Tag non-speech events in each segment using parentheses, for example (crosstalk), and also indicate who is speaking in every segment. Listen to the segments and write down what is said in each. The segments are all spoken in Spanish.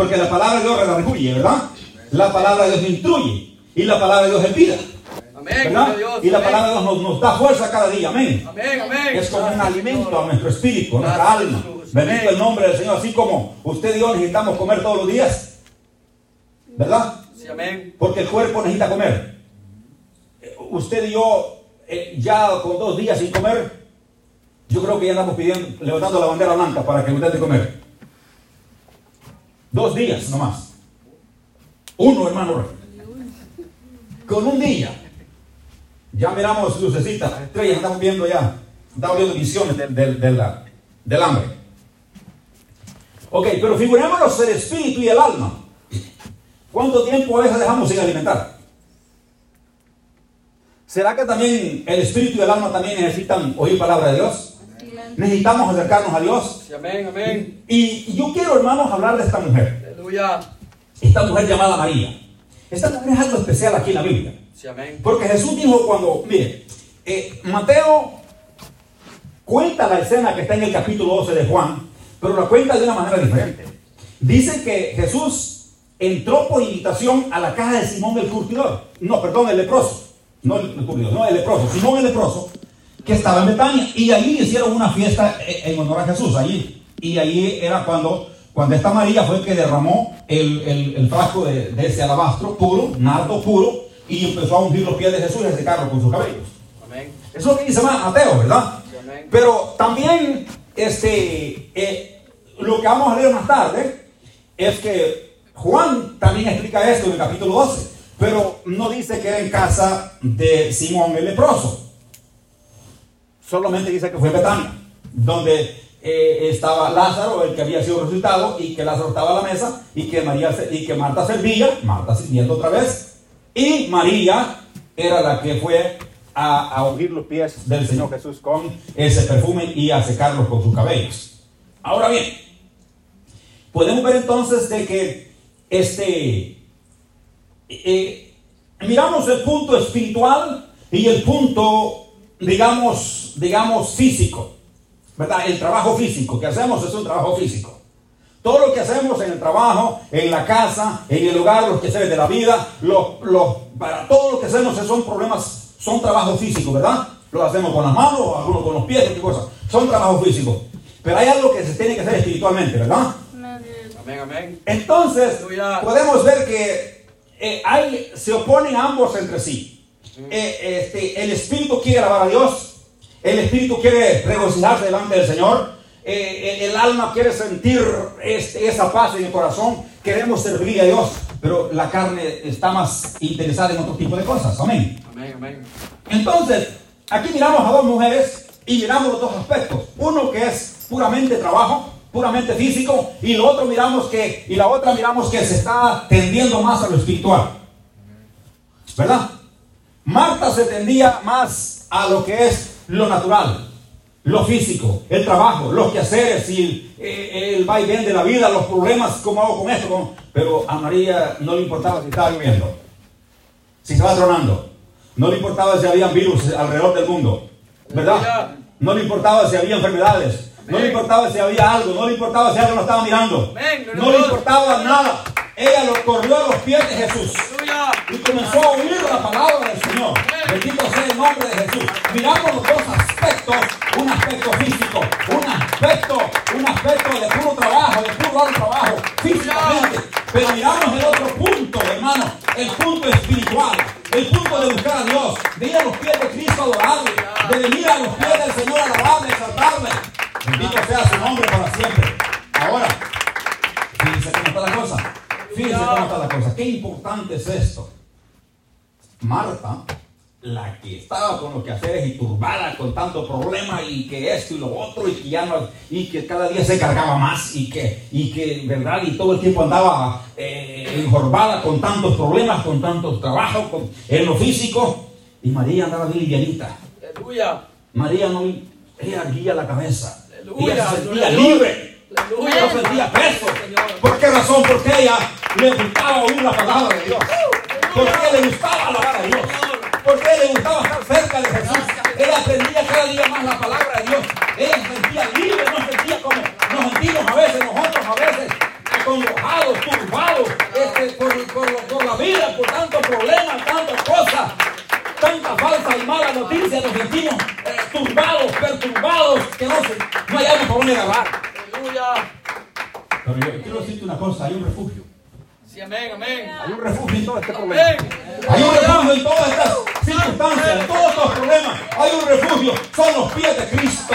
Speaker 1: Porque la palabra de Dios redarguye, ¿verdad? La palabra de Dios instruye. Y la palabra de Dios es vida.
Speaker 2: Amén.
Speaker 1: ¿verdad? Y la palabra de Dios nos, nos da fuerza cada día. Amén. Es como un alimento a nuestro espíritu, a nuestra alma. Bendito el nombre del Señor. Así como usted y yo necesitamos comer todos los días. ¿Verdad? Porque el cuerpo necesita comer. Eh, Usted y yo, eh, ya con dos días sin comer, yo creo que ya andamos pidiendo, levantando la bandera blanca para que usted de comer. Dos días nomás. Uno, hermano. Con un día. Ya miramos lucecitas, estrellas, estamos viendo ya. Estamos viendo visiones del, del, del- del hambre. Ok, pero figurémonos el espíritu y el alma. ¿Cuánto tiempo a veces dejamos sin alimentar? ¿Será que también el espíritu y el alma también necesitan oír palabra de Dios? Necesitamos acercarnos a Dios.
Speaker 2: Sí, amén, amén.
Speaker 1: Y yo quiero, hermanos, hablar de esta mujer.
Speaker 2: Aleluya.
Speaker 1: Esta mujer llamada María. Esta mujer es algo especial aquí en la Biblia.
Speaker 2: Sí, amén.
Speaker 1: Porque Jesús dijo cuando, mire, eh, Mateo cuenta la escena que está en el capítulo 12 de Juan, pero la cuenta de una manera diferente. Dice que Jesús entró por invitación a la casa de Simón el curtidor. No, perdón, el leproso. No el, el curtidor, no el leproso. Simón el leproso, que estaba en Betania. Y allí hicieron una fiesta eh, en honor a Jesús, allí. Y allí era cuando, cuando esta María fue que derramó el, el- el frasco de, de ese alabastro puro, nardo puro, y empezó a ungir los pies de Jesús y a secarlo con sus cabellos.
Speaker 2: Amén.
Speaker 1: Eso es lo que dice Mateo, ¿verdad?
Speaker 2: Sí, amén.
Speaker 1: Pero también, este, eh, lo que vamos a leer más tarde es que Juan también explica esto en el capítulo 12, pero no dice que era en casa de Simón el leproso. Solamente dice que fue Betania, donde eh, estaba Lázaro, el que había sido resucitado, y que Lázaro estaba a la mesa, y que, María, y que Marta servía, Marta sirviendo otra vez, y María era la que fue a, a ungir los pies del Señor Jesús con ese perfume y a secarlos con sus cabellos. Ahora bien, podemos ver entonces de que este eh, miramos el punto espiritual y el punto, digamos, digamos, físico. ¿Verdad? El trabajo físico que hacemos es un trabajo físico. Todo lo que hacemos en el trabajo, en la casa, en el hogar, los quehaceres de la vida, los, los- para todo lo que hacemos son problemas, son trabajos físicos, ¿verdad? Lo hacemos con las manos, algunos con los pies, qué cosa. Son trabajos físicos. Pero hay algo que se tiene que hacer espiritualmente, ¿verdad?
Speaker 2: Amén, amén.
Speaker 1: Entonces, podemos ver que eh, hay, se oponen ambos entre sí. Eh, este, el espíritu quiere alabar a Dios, el espíritu quiere regocijarse delante del Señor, eh, el, el alma quiere sentir este, esa paz en el corazón, queremos servir a Dios, pero la carne está más interesada en otro tipo de cosas. Amén.
Speaker 2: Amén, amén.
Speaker 1: Entonces, aquí miramos a dos mujeres y miramos los dos aspectos. Uno que es puramente trabajo, puramente físico, y lo otro miramos que, y la otra miramos que se está tendiendo más a lo espiritual. ¿Verdad? Marta se tendía más a lo que es lo natural, lo físico, el trabajo, los quehaceres y eh, el vaivén de la vida, los problemas, cómo hago con esto, cómo- pero a María no le importaba si estaba lloviendo, si estaba tronando, no le importaba si había virus alrededor del mundo, ¿verdad? No le importaba si había enfermedades, no le importaba si había algo, no le importaba si algo no estaba mirando, no le importaba nada. Ella lo corrió a los pies de Jesús y comenzó a oír la palabra del Señor. Bendito sea el nombre de Jesús. Miramos los dos aspectos, un aspecto físico, un aspecto, un aspecto de puro trabajo, de puro trabajo, físicamente. Pero miramos el otro punto, hermano, el punto espiritual, el punto de buscar a Dios, de ir a los pies de Cristo es esto. Marta, la que estaba con los quehaceres y turbada con tanto problema y que esto y lo otro y que ya no, y que cada día se cargaba más y que, y que, verdad, y todo el tiempo andaba eh, enjorbada con tantos problemas, con tantos trabajos, con- en lo físico. Y María andaba bien livianita.
Speaker 2: Aleluya.
Speaker 1: María no, ella guía la cabeza.
Speaker 2: Aleluya,
Speaker 1: Ella se sentía libre.
Speaker 2: Aleluya.
Speaker 1: No sentía peso. ¿Por qué razón? Porque ella le gustaba oír la palabra de Dios. Porque le gustaba alabar a Dios. Porque le gustaba estar cerca de Jesús. Ella aprendía cada día más la palabra de Dios. Se sentía libre, no sentía como nos sentimos a veces nosotros, a veces acongojados, turbados este, por, por, por la vida, por tantos problemas, tantas cosas, tanta falsa y mala noticia, nos sentimos eh, turbados, perturbados, que no, se, no hayamos por dónde agarrar.
Speaker 2: Aleluya.
Speaker 1: Pero yo quiero decirte una cosa, hay un refugio.
Speaker 2: Sí, amén, amén.
Speaker 1: Hay un refugio en todo este problema.
Speaker 2: Amén.
Speaker 1: Hay un refugio en todas estas circunstancias, en todos estos problemas. Hay un refugio. Son los pies de Cristo.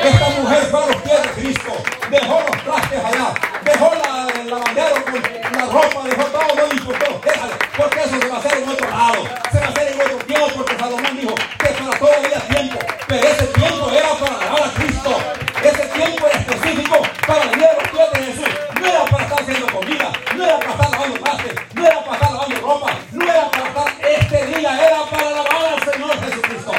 Speaker 1: Esta mujer fue a los pies de Cristo. Dejó los trastes allá. Dejó la, el lavandero con la ropa. Dejó todo, no importó. Déjale. Porque eso se va a hacer en otro lado. Se va a hacer en otro tiempo. Porque Salomón dijo que para todo había tiempo. Pero ese tiempo era para alabar a Cristo. Ese tiempo era específico para venir a los pies de Jesús. No era para estar lavando ropa. No era para estar. Este día era para alabar al Señor Jesucristo.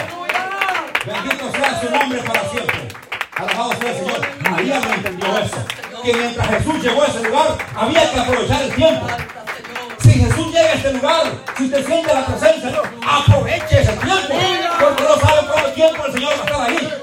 Speaker 1: Bendito sea su nombre para siempre. Alabado sea el Señor. María no entendió eso. Que mientras Jesús llegó a ese lugar, había que aprovechar el tiempo. Si Jesús llega a este lugar, si usted siente la presencia aproveche ese tiempo. Porque no sabe cuánto tiempo el Señor va a estar ahí.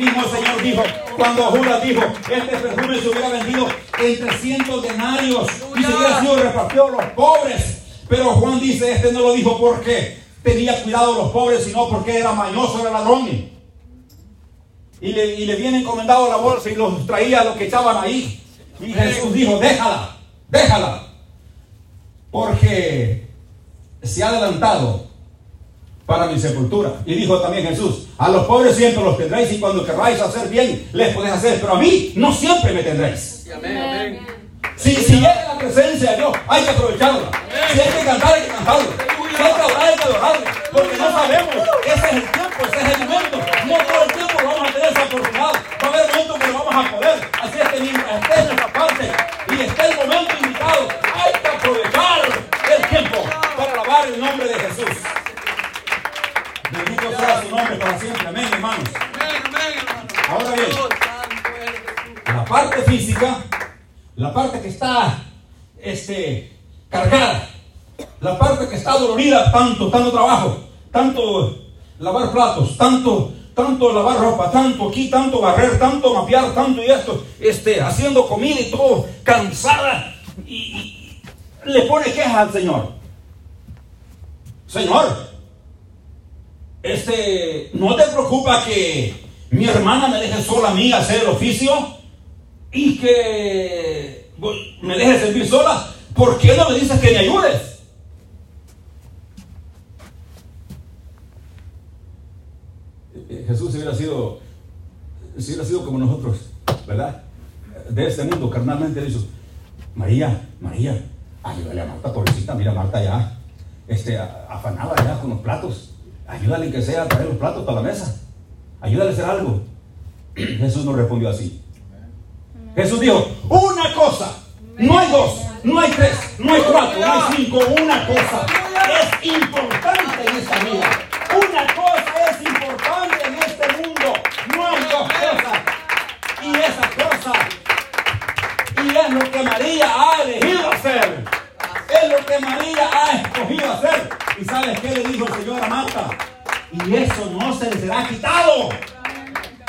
Speaker 1: El mismo Señor dijo, cuando Judas dijo, este perfume se hubiera vendido en 300 denarios y se hubiera sido repartido a los pobres. Pero Juan dice, este no lo dijo porque tenía cuidado de los pobres, sino porque era mañoso, era ladrón. Y le, y le viene encomendado la bolsa y los traía lo que echaban ahí. Y Jesús dijo, déjala, déjala. Porque se ha adelantado para mi sepultura. Y dijo también Jesús, a los pobres siempre los tendréis y cuando querráis hacer bien, les podéis hacer, pero a mí no siempre me tendréis.
Speaker 2: Sí, amén, amén.
Speaker 1: Si, si llega la presencia de Dios, hay que aprovecharla. Si hay que cantar, hay que cantarlo. Si hay que adorar, hay que adorarlo. Porque no sabemos, ese es el tiempo, ese es el momento. No todo el tiempo vamos a tener esa oportunidad. Va a haber momentos que no vamos a poder. Así es que mientras esté en esa parte y esté el momento indicado, hay que aprovechar el tiempo para alabar el nombre de Jesús. Bendito sea su nombre para siempre. Amén, hermanos. Ahora bien. La parte física, la parte que está este, cargada, la parte que está dolorida, tanto, tanto trabajo, tanto lavar platos, tanto, tanto lavar ropa, tanto aquí, tanto barrer, tanto mapear, tanto y esto, este, haciendo comida y todo, cansada, y, y le pone quejas al Señor. Señor, este, ¿no te preocupa que mi hermana me deje sola a mí hacer el oficio? y que me dejes servir sola, ¿por qué no me dices que me ayudes? Eh, Jesús si hubiera sido, si hubiera sido como nosotros, ¿verdad? De este mundo, carnalmente, dijo, María, María, ayúdale a Marta, pobrecita, mira Marta ya, este, a- afanada ya con los platos, ayúdale que sea a traer los platos para la mesa, ayúdale a hacer algo. (clears throat) Jesús no respondió así. Jesús dijo, una cosa, no hay dos, no hay tres, no hay cuatro, no hay cinco, una cosa es importante en esta vida. Una cosa es importante en este mundo, no hay dos cosas. Y esa cosa, y es lo que María ha elegido hacer. Es lo que María ha escogido hacer. ¿Y sabes qué le dijo el Señor a Marta? Y eso no se le será quitado.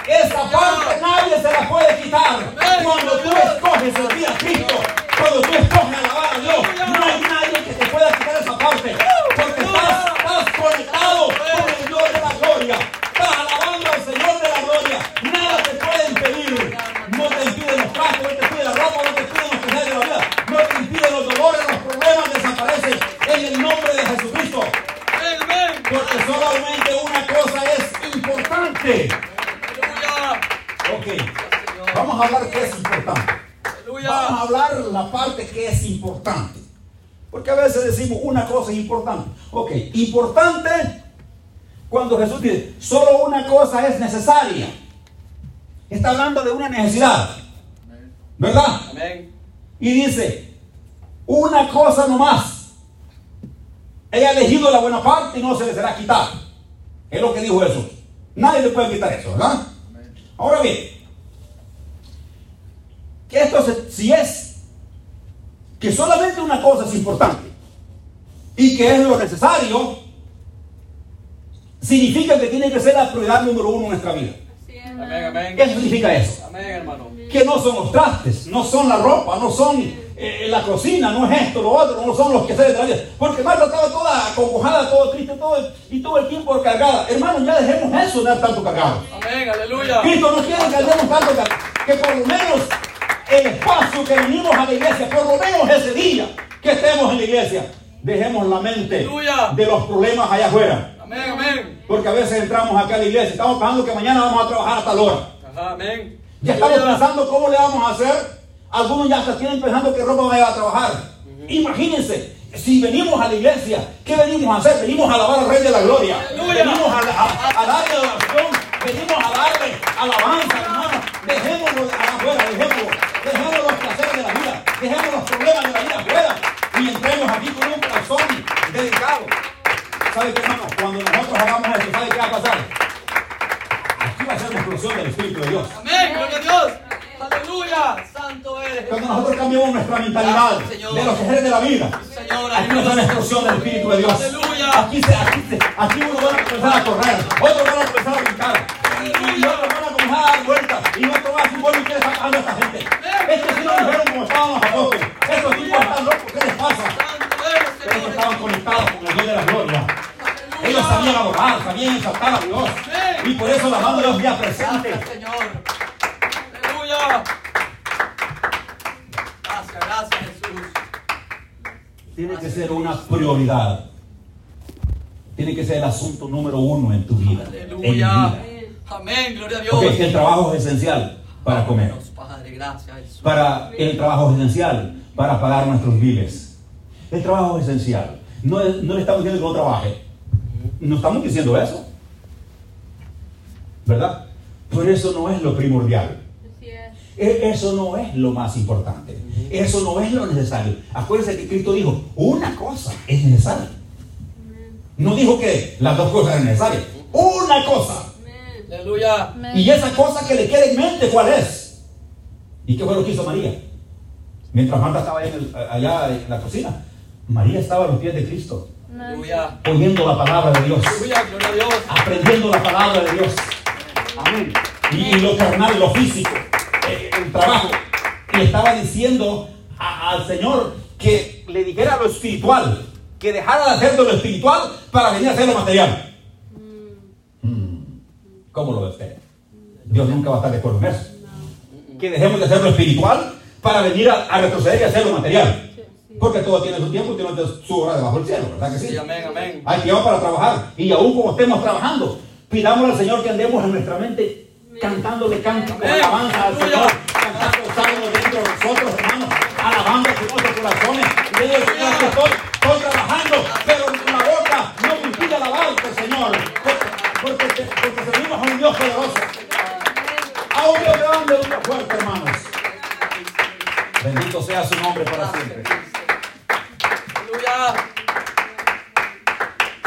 Speaker 1: Esa parte nadie se la puede quitar. Cuando tú escoges servir a Cristo, cuando tú escoges alabar a Dios, no hay nadie que te pueda quitar esa parte. Porque estás, estás conectado con el Dios de la gloria. Estás alabando al Señor de la gloria. Nada te puede impedir. No te impiden los trastos, no te impide la ropa, no te impiden los placeres de la vida. No te impiden los dolores, los problemas desaparecen en el nombre de Jesucristo. Porque solamente una cosa es importante.
Speaker 2: Aleluya.
Speaker 1: Ok, vamos a hablar qué es importante. Vamos a hablar la parte que es importante. Porque a veces decimos una cosa es importante. Ok, importante cuando Jesús dice, solo una cosa es necesaria. Está hablando de una necesidad. ¿Verdad?
Speaker 2: Amén.
Speaker 1: Y dice, una cosa nomás. Ella ha elegido la buena parte y no se le será quitada. Es lo que dijo Jesús. Nadie le puede quitar eso, ¿verdad? Ahora bien, que esto se- si es que solamente una cosa es importante y que es lo necesario, significa que tiene que ser la prioridad número uno en nuestra vida.
Speaker 2: Amén.
Speaker 1: ¿Qué significa eso?
Speaker 2: Amén, hermano.
Speaker 1: Que no son los trastes, no son la ropa, no son eh, la cocina, no es esto, lo otro, no son los quehaceres de la vida. Porque Marta estaba toda acongojada, todo triste, todo, y todo el tiempo cargada. Hermano, ya dejemos eso de estar tanto cargados.
Speaker 2: Amén, aleluya.
Speaker 1: Cristo no quiere que andemos tanto cargados. Que por lo menos el espacio que venimos a la iglesia, por lo menos ese día que estemos en la iglesia, dejemos la mente
Speaker 2: Aleluya.
Speaker 1: de los problemas allá afuera.
Speaker 2: Amén, amén.
Speaker 1: Porque a veces entramos acá a la iglesia, estamos pensando que mañana vamos a trabajar a tal hora.
Speaker 2: Ajá, amén.
Speaker 1: Ya estamos pensando cómo le vamos a hacer. Algunos ya hasta tienen pensando qué ropa vaya a trabajar. Imagínense, si venimos a la iglesia, ¿qué venimos a hacer? Venimos a alabar al Rey de la Gloria.
Speaker 2: Aleluya.
Speaker 1: Venimos a, a- a darle adoración. Venimos a darle alabanza, hermano. Dejémoslo afuera, dejémoslo. Dejemos los placeres de la vida. Dejemos los problemas de la vida afuera. Y entremos aquí con un corazón dedicado. ¿Sabe qué, hermano? Cuando nosotros hagamos eso, ¿sabe qué va a pasar? Aquí va a ser una explosión del Espíritu de Dios.
Speaker 2: Amén, gloria a Dios. Aleluya. Santo eres.
Speaker 1: Cuando nosotros cambiamos nuestra mentalidad de los ejes de la vida,
Speaker 2: Señor,
Speaker 1: aquí nos da una explosión del Espíritu de Dios.
Speaker 2: Aleluya.
Speaker 1: Aquí, se, aquí, se, aquí uno van a comenzar a correr, otros van a comenzar a brincar, y otros van a comenzar a dar vueltas, y otros van a decir, bueno, ¿y qué le a esta gente? Es que si no dijeron como estaban los apóstoles, estos tipos están locos, ¿qué les pasa? Pero ellos estaban conectados con el Dios de la gloria. Ellos sabían adorar, sabían exaltar a Dios, y por eso la mano de Dios ya presente.
Speaker 2: Señor. Aleluya. Gracias, gracias, Jesús.
Speaker 1: Tiene que ser una prioridad. Tiene que ser el asunto número uno en tu vida.
Speaker 2: Aleluya.
Speaker 1: vida.
Speaker 2: Amén, gloria a Dios.
Speaker 1: Porque que el trabajo es esencial para comer.
Speaker 2: Padre, gracias.
Speaker 1: Para el trabajo es esencial para pagar nuestros biles. El trabajo es esencial. No, no le estamos diciendo que no trabaje. No estamos diciendo eso. ¿Verdad? Pero eso no es lo primordial. E- Eso no es lo más importante. Eso no es lo necesario. Acuérdense que Cristo dijo, una cosa es necesaria. No dijo que las dos cosas eran necesarias. Una cosa.
Speaker 3: Amén.
Speaker 2: Aleluya.
Speaker 1: Y esa cosa que le queda en mente, ¿cuál es? ¿Y qué fue lo que hizo María? Mientras Marta estaba ahí en el- allá en la cocina, María estaba a los pies de Cristo,
Speaker 2: Aleluya.
Speaker 1: oyendo la palabra de Dios,
Speaker 2: Aleluya, gloria a Dios.
Speaker 1: aprendiendo la palabra de Dios. Amén. Y, y lo carnal, lo físico, el trabajo. Y estaba diciendo a- al Señor que le dijera lo espiritual, que dejara de hacer de lo espiritual para venir a hacer lo material. Mm. ¿Cómo lo ve usted? Dios nunca va a estar de acuerdo en eso. Que dejemos de hacer lo espiritual para venir a, a retroceder y hacer lo material. Porque todo tiene su tiempo y tiene su hora debajo del cielo, ¿verdad que sí?
Speaker 2: Sí, amén, amén.
Speaker 1: Hay tiempo para trabajar. Y aún como estemos trabajando, pidamos al Señor que andemos en nuestra mente cantándole canto con
Speaker 2: Amén.
Speaker 1: alabanza al. Señor, cantando salmos dentro de nosotros, hermanos, alabando con nuestros corazones. Y Señor, que estoy, estoy trabajando, pero la boca no me impide alabarte, Señor. Porque, porque, porque servimos a un Dios poderoso, a un Dios grande, un Dios fuerte, hermanos. Bendito sea su nombre para siempre.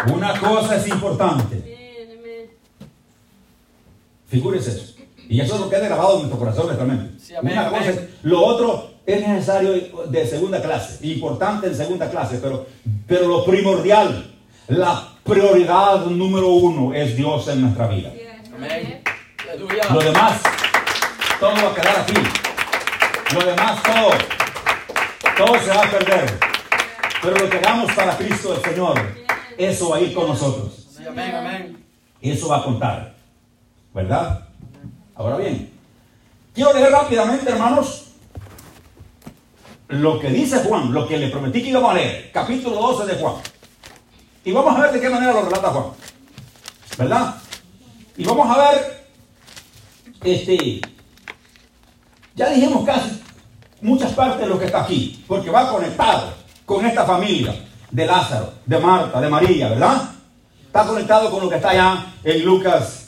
Speaker 1: Una cosa es importante. Figúrese eso. Y eso es lo que ha grabado en nuestro corazón, nuestra mente.
Speaker 2: Sí, amén,
Speaker 1: Una
Speaker 2: amén.
Speaker 1: cosa es- lo otro es necesario de segunda clase, importante en segunda clase, pero, pero lo primordial, la prioridad número uno es Dios en nuestra vida.
Speaker 2: Amén.
Speaker 1: Lo demás, todo va a quedar aquí. Lo demás, todo, todo se va a perder. Pero lo que hagamos para Cristo el Señor, eso va a ir con nosotros.
Speaker 2: Sí, amén, amén.
Speaker 1: Eso va a contar. ¿Verdad? Ahora bien, quiero leer rápidamente, hermanos, lo que dice Juan, lo que le prometí que íbamos a leer, capítulo 12 de Juan. Y vamos a ver de qué manera lo relata Juan. ¿Verdad? Y vamos a ver, este, ya dijimos casi muchas partes de lo que está aquí, porque va conectado con esta familia de Lázaro, de Marta, de María, ¿verdad? Está conectado con lo que está allá en Lucas,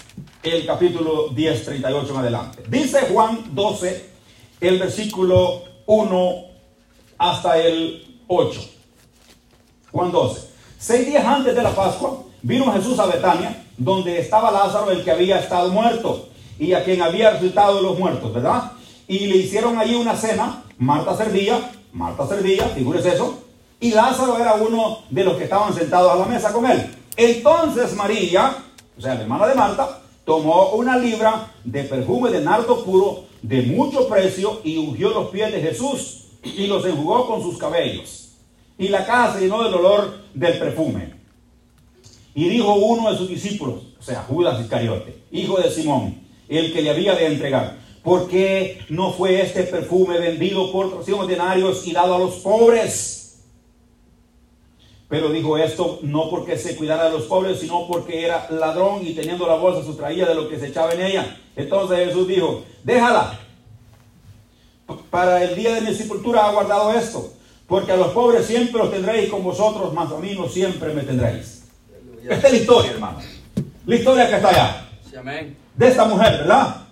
Speaker 1: el capítulo 10, 38 en adelante. Dice Juan 12, el versículo 1 hasta el 8. Juan 12. Seis días antes de la Pascua, vino Jesús a Betania, donde estaba Lázaro, el que había estado muerto, y a quien había resucitado de los muertos, ¿verdad? Y le hicieron allí una cena. Marta servía, Marta servía, figúrese eso, y Lázaro era uno de los que estaban sentados a la mesa con él. Entonces María, o sea, la hermana de Marta, tomó una libra de perfume de nardo puro de mucho precio y ungió los pies de Jesús y los enjugó con sus cabellos. Y la casa se llenó del olor del perfume. Y dijo uno de sus discípulos, o sea, Judas Iscariote, hijo de Simón, el que le había de entregar, ¿por qué no fue este perfume vendido por 300 denarios y dado a los pobres? Pero dijo esto no porque se cuidara de los pobres, sino porque era ladrón y teniendo la bolsa sustraía de lo que se echaba en ella. Entonces Jesús dijo, déjala. Para el día de mi sepultura ha guardado esto, porque a los pobres siempre los tendréis con vosotros, mas a mí no siempre me tendréis. Esta es la historia, hermano. La historia que está allá.
Speaker 2: Sí, amén.
Speaker 1: De esta mujer, ¿verdad?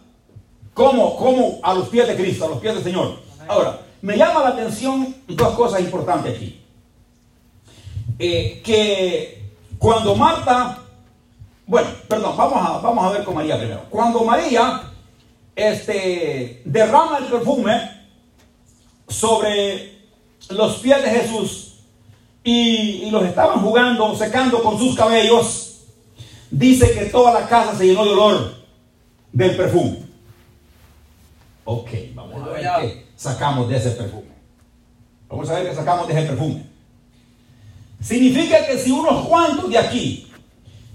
Speaker 1: Como, como a los pies de Cristo, a los pies del Señor. Ahora, me llama la atención dos cosas importantes aquí. Eh, que cuando Marta, bueno, perdón, vamos a, vamos a ver con María primero. Cuando María este, derrama el perfume sobre los pies de Jesús y, y los estaban jugando, secando con sus cabellos, dice que toda la casa se llenó de olor del perfume. Ok, vamos a ver qué sacamos de ese perfume. Vamos a ver qué sacamos de ese perfume. Significa que si unos cuantos de aquí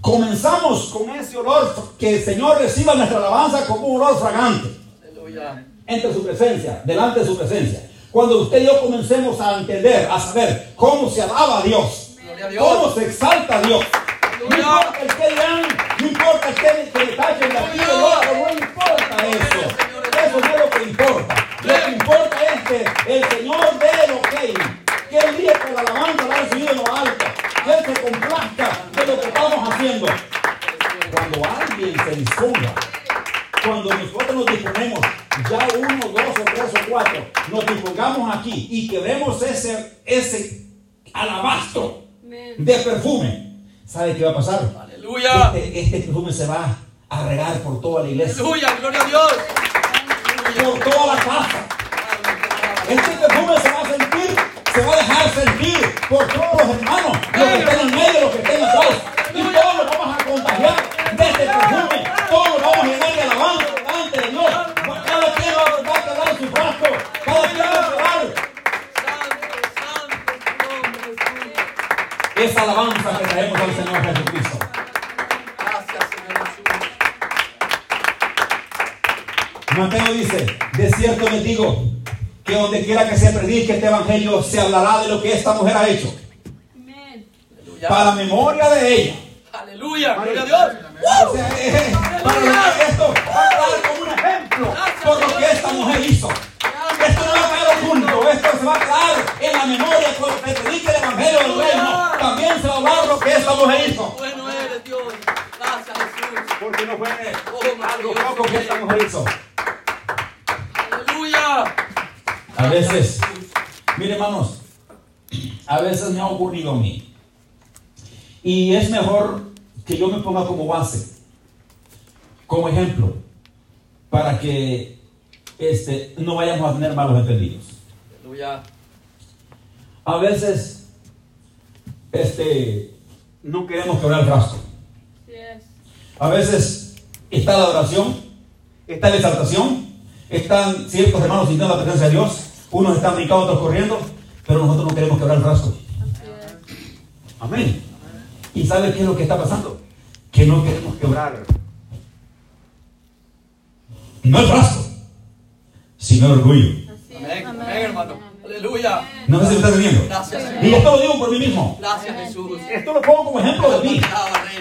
Speaker 1: comenzamos con ese olor, que el Señor reciba nuestra alabanza como un olor fragante
Speaker 2: Aleluya.
Speaker 1: entre su presencia, delante de su presencia. Cuando usted y yo comencemos a entender, a saber cómo se alaba a Dios,
Speaker 2: a Dios.
Speaker 1: cómo se exalta a Dios. No importa el que dirán, no importa el que, que le tachen de aquí del otro, no importa eso. Eso no es lo que importa. Lo que importa es que el Señor dé lo que que Él diga que la alabanza la recibido en lo alto, que Él se complazca de lo que estamos haciendo. Cuando alguien se disponga, cuando nosotros nos disponemos, ya uno, dos o tres o cuatro, nos dispongamos aquí y queremos ese, ese alabastro de perfume, ¿sabe qué va a pasar?
Speaker 2: Aleluya.
Speaker 1: Este, este perfume se va a regar por toda la iglesia,
Speaker 2: Aleluya. Gloria a Dios.
Speaker 1: por toda la casa. Este perfume se va a sentir, se va a dejar sentir por todos los hermanos, los que estén en medio, los que estén atrás. Y todos nos vamos a contagiar de este perfume. Todos nos vamos a llenar de alabanza delante de Dios. Cada quien va a quedar su frasco. Cada quien va a quedar
Speaker 2: Santo, santo, tu nombre, Jesús.
Speaker 1: esa alabanza que traemos al Señor Jesucristo.
Speaker 2: Gracias, Señor Jesús.
Speaker 1: Mateo dice, de cierto les digo, que donde quiera que se predique este evangelio, se hablará de lo que esta mujer ha hecho. Para memoria de ella.
Speaker 2: Aleluya. Gloria a Dios.
Speaker 1: O sea, eh, para esto va a quedar como un ejemplo por lo que esta mujer hizo. Esto no va a quedar oculto, esto se va a quedar en la memoria cuando se predique el evangelio del reino. También se va a hablar lo que esta mujer hizo.
Speaker 2: Bueno eres Dios. Gracias, Jesús.
Speaker 1: Porque no fue
Speaker 2: Oh,
Speaker 1: algo poco que esta mujer hizo.
Speaker 2: Aleluya.
Speaker 1: A veces, mire hermanos, a veces me ha ocurrido a mí. Y es mejor que yo me ponga como base, como ejemplo, para que este, no vayamos a tener malos entendidos.
Speaker 2: Aleluya.
Speaker 1: A veces este, no queremos quebrar el frasco. A veces está la adoración, está la exaltación, están ciertos hermanos sintiendo la presencia de Dios, unos están brincando, otros corriendo, pero nosotros no queremos quebrar el frasco. Amén. ¿Y sabe qué es lo que está pasando? Que no queremos quebrar. No el frasco, sino el orgullo.
Speaker 2: Amén, hermano. Aleluya.
Speaker 1: No sé si me está
Speaker 2: Señor.
Speaker 1: Y esto lo digo por mí mismo.
Speaker 2: Gracias, Jesús.
Speaker 1: Esto lo pongo como ejemplo de mí.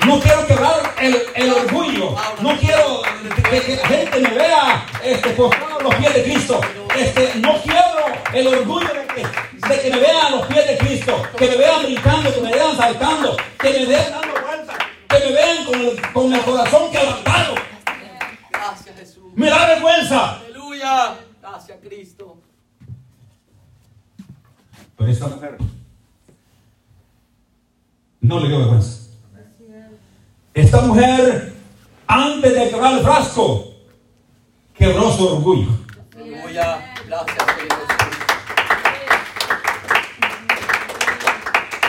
Speaker 1: No quiero quebrar el, el orgullo. No quiero que, que la gente me vea este, postrado a los pies de Cristo. Este, no quiero el orgullo de que, de que me vean a los pies de Cristo. Que me vean brincando, que me vean saltando, que me vean dando vueltas, que me vean con el, con el corazón quebrantado.
Speaker 2: Gracias, Jesús.
Speaker 1: Me da vergüenza.
Speaker 2: Aleluya. Gracias, Cristo.
Speaker 1: Pero esta mujer no le dio vergüenza. Esta mujer, antes de quebrar el frasco, quebró su orgullo.
Speaker 2: Aleluya. Gracias, Jesús.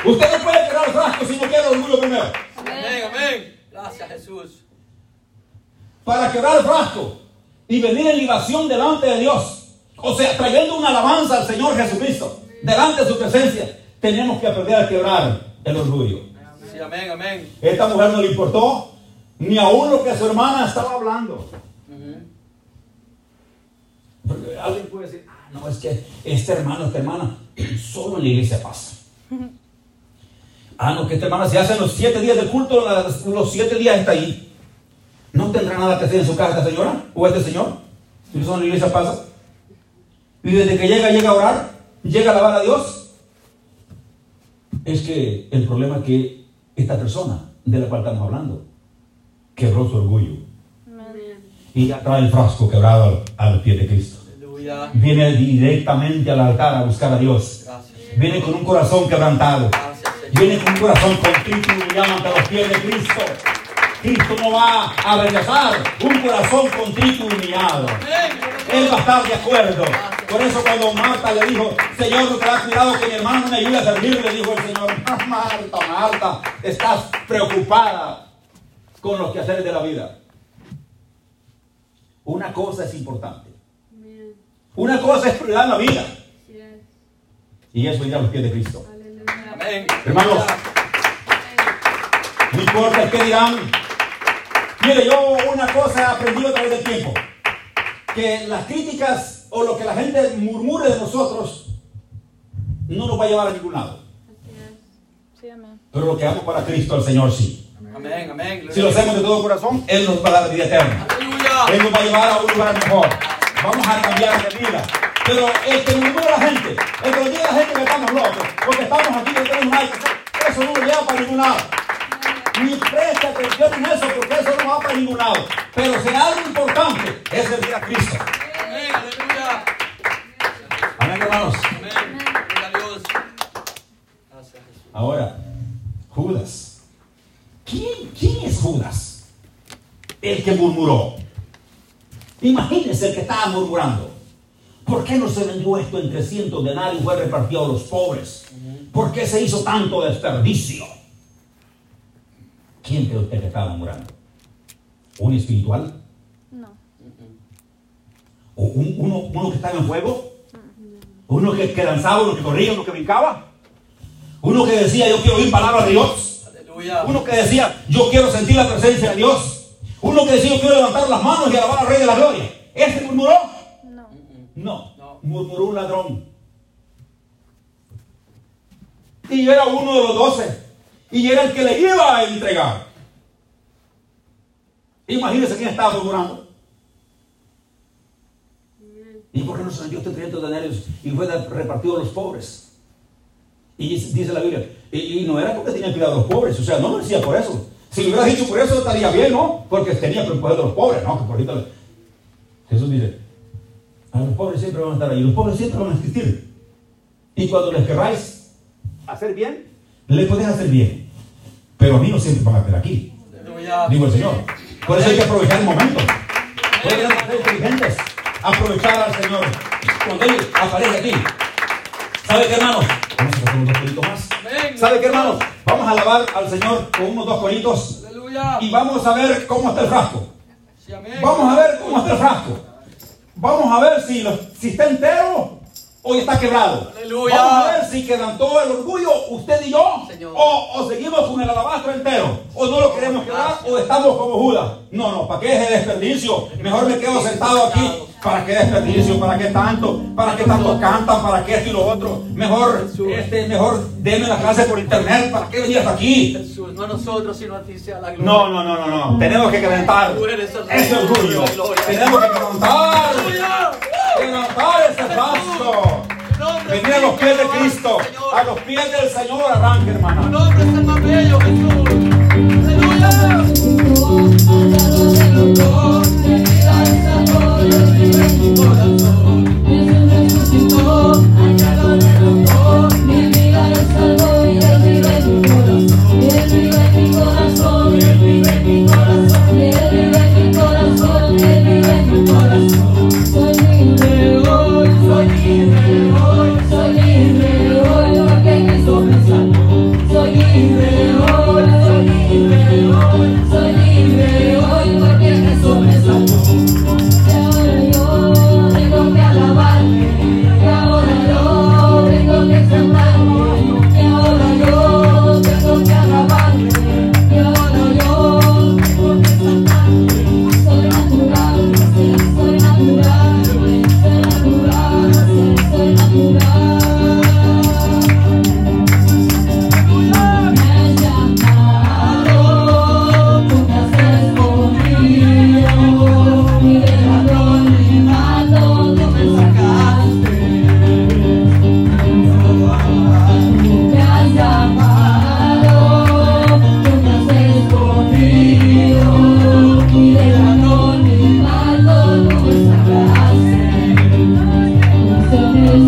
Speaker 1: Usted no puede quebrar el frasco si no quiere orgullo primero.
Speaker 2: Amén, amén. Gracias, Jesús.
Speaker 1: para quebrar el frasco y venir en libación delante de Dios. O sea, trayendo una alabanza al Señor Jesucristo delante de su presencia. Tenemos que aprender a quebrar el orgullo.
Speaker 2: Sí, amén, amén.
Speaker 1: Esta mujer no le importó ni aún lo que su hermana estaba hablando. Porque alguien puede decir, ah, no, es que este hermano, esta hermana, solo en la iglesia pasa. (laughs) Ah, no, que esta hermana se hace los siete días del culto, los siete días está ahí. ¿No tendrá nada que hacer en su casa esta señora o este señor? Si solo en la iglesia pasa. Y desde que llega, llega a orar, llega a alabar a Dios. Es que el problema es que esta persona de la cual estamos hablando quebró su orgullo y ya trae el frasco quebrado al, al pie de Cristo. Viene directamente al altar a buscar a Dios. Viene con un corazón quebrantado. Viene con un corazón contrito y humillado ante los pies de Cristo. Cristo no va a rechazar un corazón contrito y humillado. Él va a estar de acuerdo. Por eso cuando Marta le dijo, Señor, te has cuidado que mi hermano no me ayude a servir, le dijo el Señor, "Ah, Marta, Marta, estás preocupada con los quehaceres de la vida. Una cosa es importante. Una cosa es prioridad en la vida. Y eso ir a los pies de Cristo.
Speaker 2: Amén.
Speaker 1: Hermanos, no importa qué dirán. Mire, yo una cosa he aprendido a través del tiempo. Que las críticas o lo que la gente murmure de nosotros no nos va a llevar a ningún lado.
Speaker 3: Sí, amén.
Speaker 1: Pero lo que hagamos para Cristo al Señor sí.
Speaker 2: Amén, amén.
Speaker 1: Si lo hacemos de todo corazón, Él nos va a dar la vida eterna.
Speaker 2: Aleluya.
Speaker 1: Él nos va a llevar a un lugar mejor. Vamos a cambiar de vida. Pero el que murmura a la gente, el que diga a la gente que estamos locos, porque estamos aquí y tenemos algo, eso no nos lleva para ningún lado. Ni preste atención en eso, porque eso no va para ningún lado. Pero si hay algo importante, es servir a Cristo. Hermanos. Ahora, Judas. ¿Quién, quién es Judas? El que murmuró. Imagínense el que estaba murmurando. ¿Por qué no se vendió esto en 300 denarios y fue repartido a los pobres? ¿Por qué se hizo tanto desperdicio? ¿Quién cree usted que estaba murmurando? ¿Un espiritual?
Speaker 3: No.
Speaker 1: ¿O un- uno, uno que estaba en fuego? ¿Uno que, que danzaba, uno que corría, uno que brincaba? ¿Uno que decía yo quiero oír palabras de Dios?
Speaker 2: Aleluya.
Speaker 1: Uno que decía, yo quiero sentir la presencia de Dios. Uno que decía, yo quiero levantar las manos y alabar al Rey de la Gloria. ¿Este murmuró?
Speaker 3: No.
Speaker 1: No.
Speaker 2: No.
Speaker 1: Murmuró un ladrón. Y era uno de los doce. Y era el que le iba a entregar. Imagínense quién estaba murmurando. ¿Y por qué no se vendió este 300 denarios y fue repartido a los pobres? Y dice la Biblia, y, y no era porque tenía cuidado de los pobres, o sea, no lo decía por eso. Si lo hubiera dicho por eso estaría bien, ¿no? Porque tenía preocupación de los pobres, ¿no? Que por ahorita Jesús dice, a los pobres siempre van a estar ahí, los pobres siempre van a existir. Y cuando les querráis hacer bien, les podéis hacer bien. Pero a mí no siempre van a estar aquí, digo el Señor. Por eso hay que aprovechar el momento. Podemos ser inteligentes, aprovechar al Señor cuando Él aparece aquí. ¿Sabe qué, hermanos? Vamos a hacer unos dos coritos más. ¿Sabe qué, hermanos? Vamos a alabar al Señor con unos dos coritos y vamos a ver cómo está el frasco. Vamos a ver cómo está el frasco. Vamos a ver si, lo- si está entero o está quebrado.
Speaker 2: Aleluya.
Speaker 1: Vamos a ver si quebrantó el orgullo usted y yo. O, o seguimos con el alabastro entero. O no lo queremos quebrar o estamos como Judas. No, no, ¿para qué ese desperdicio? Mejor me quedo sentado aquí. ¿Para qué desperdicio? ¿Para qué tanto? ¿Para qué tanto cantan? ¿Para qué esto y lo otro? Mejor, este, mejor denme la clase por internet. ¿Para qué venir hasta aquí?
Speaker 2: Jesús, no a nosotros, sino a ti sea la gloria.
Speaker 1: No, no, no, no, no. Tenemos que
Speaker 2: el
Speaker 1: ese orgullo. Tenemos que
Speaker 2: Aleluya.
Speaker 1: quebrantar ese.
Speaker 2: Tu es
Speaker 1: Venir a los pies de. Cristo, a los pies del Señor arranque,
Speaker 2: Tu
Speaker 1: hermano.
Speaker 2: nombre es el más bello, Jesús. Aleluya.
Speaker 3: Soy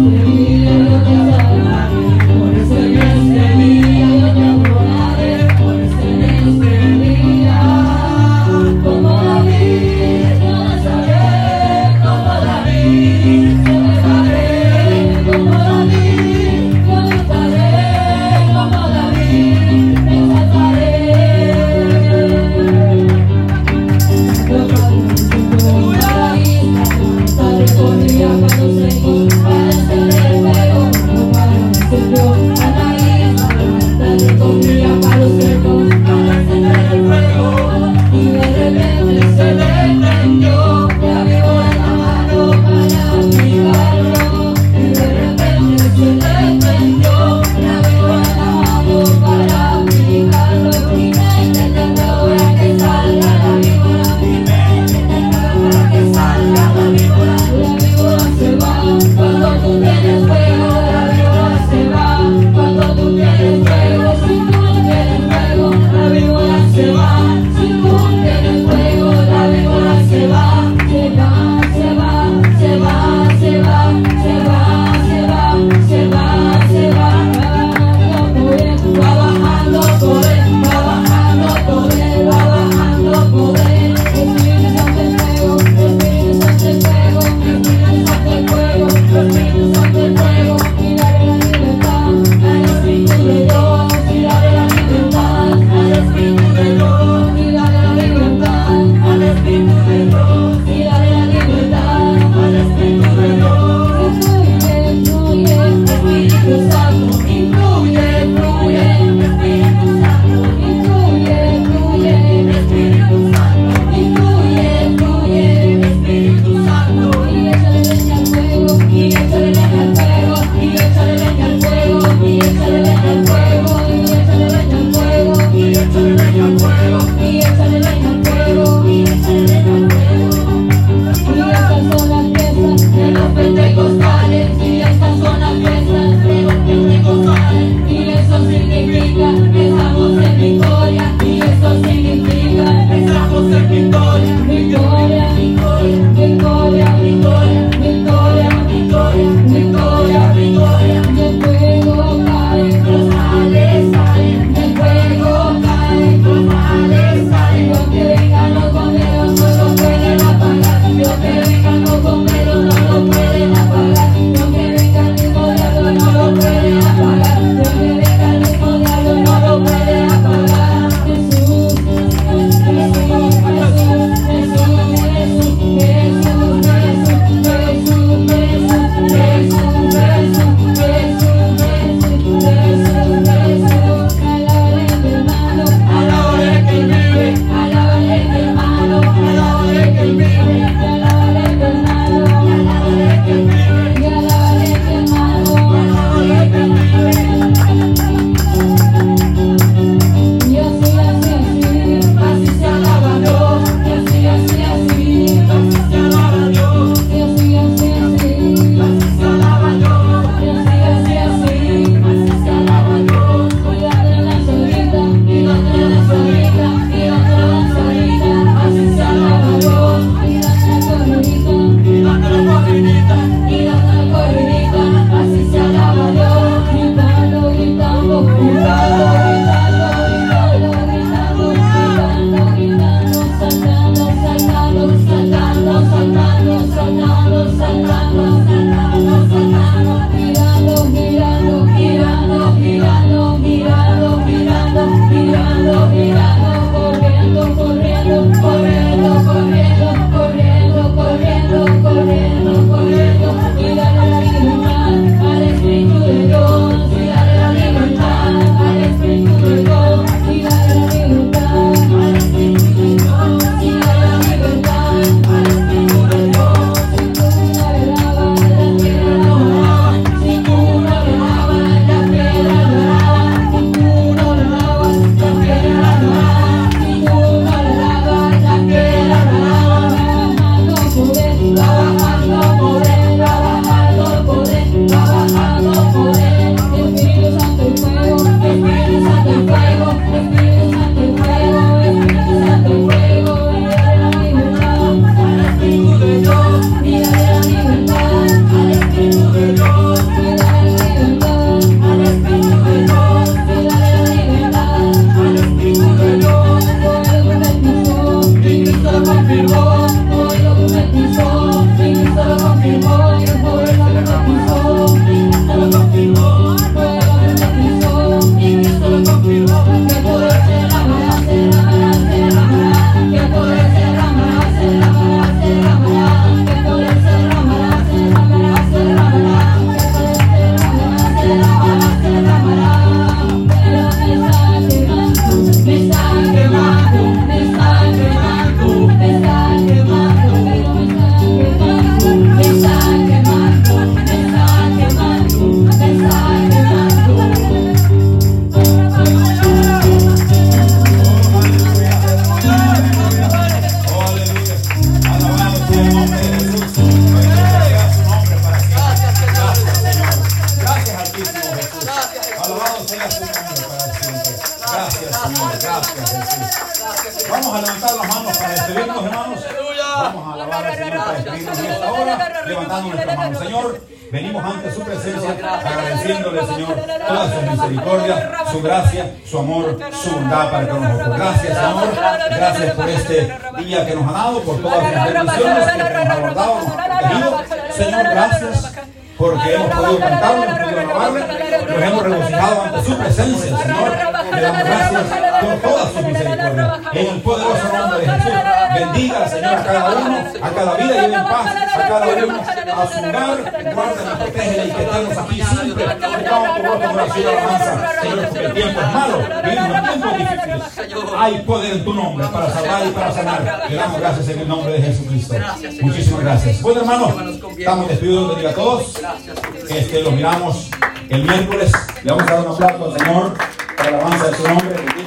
Speaker 1: Amen. Alabar al Señor para despedirnos en esta hora, levantando nuestras manos. Señor, venimos ante su presencia agradeciéndole, Señor, toda su misericordia, su gracia, su amor, su bondad para con nosotros. Gracias, Señor. Gracias por este día que nos ha dado, por todas las bendiciones que nos ha guardado, nos ha. Señor, gracias porque hemos podido cantarle, hemos podido alabarle, nos hemos regocijado ante su presencia, Señor. Le damos gracias por toda su misericordia. En el poderoso nombre de Jesús, bendiga, Señor, a cada uno, a cada vida y en paz, a cada uno, a su hogar, guarda y protege y que estemos aquí siempre. Estamos por vuestra oración y alabanza, Señor, porque el tiempo es malo, vivimos tiempos difíciles. Hay poder en tu nombre para salvar y para sanar. Le damos gracias en el nombre de Jesucristo. Muchísimas gracias. Bueno, hermanos, estamos despidiendo. Bendiga a todos. Este, los miramos el miércoles. Le vamos a dar un aplauso al Señor alabanza de su nombre.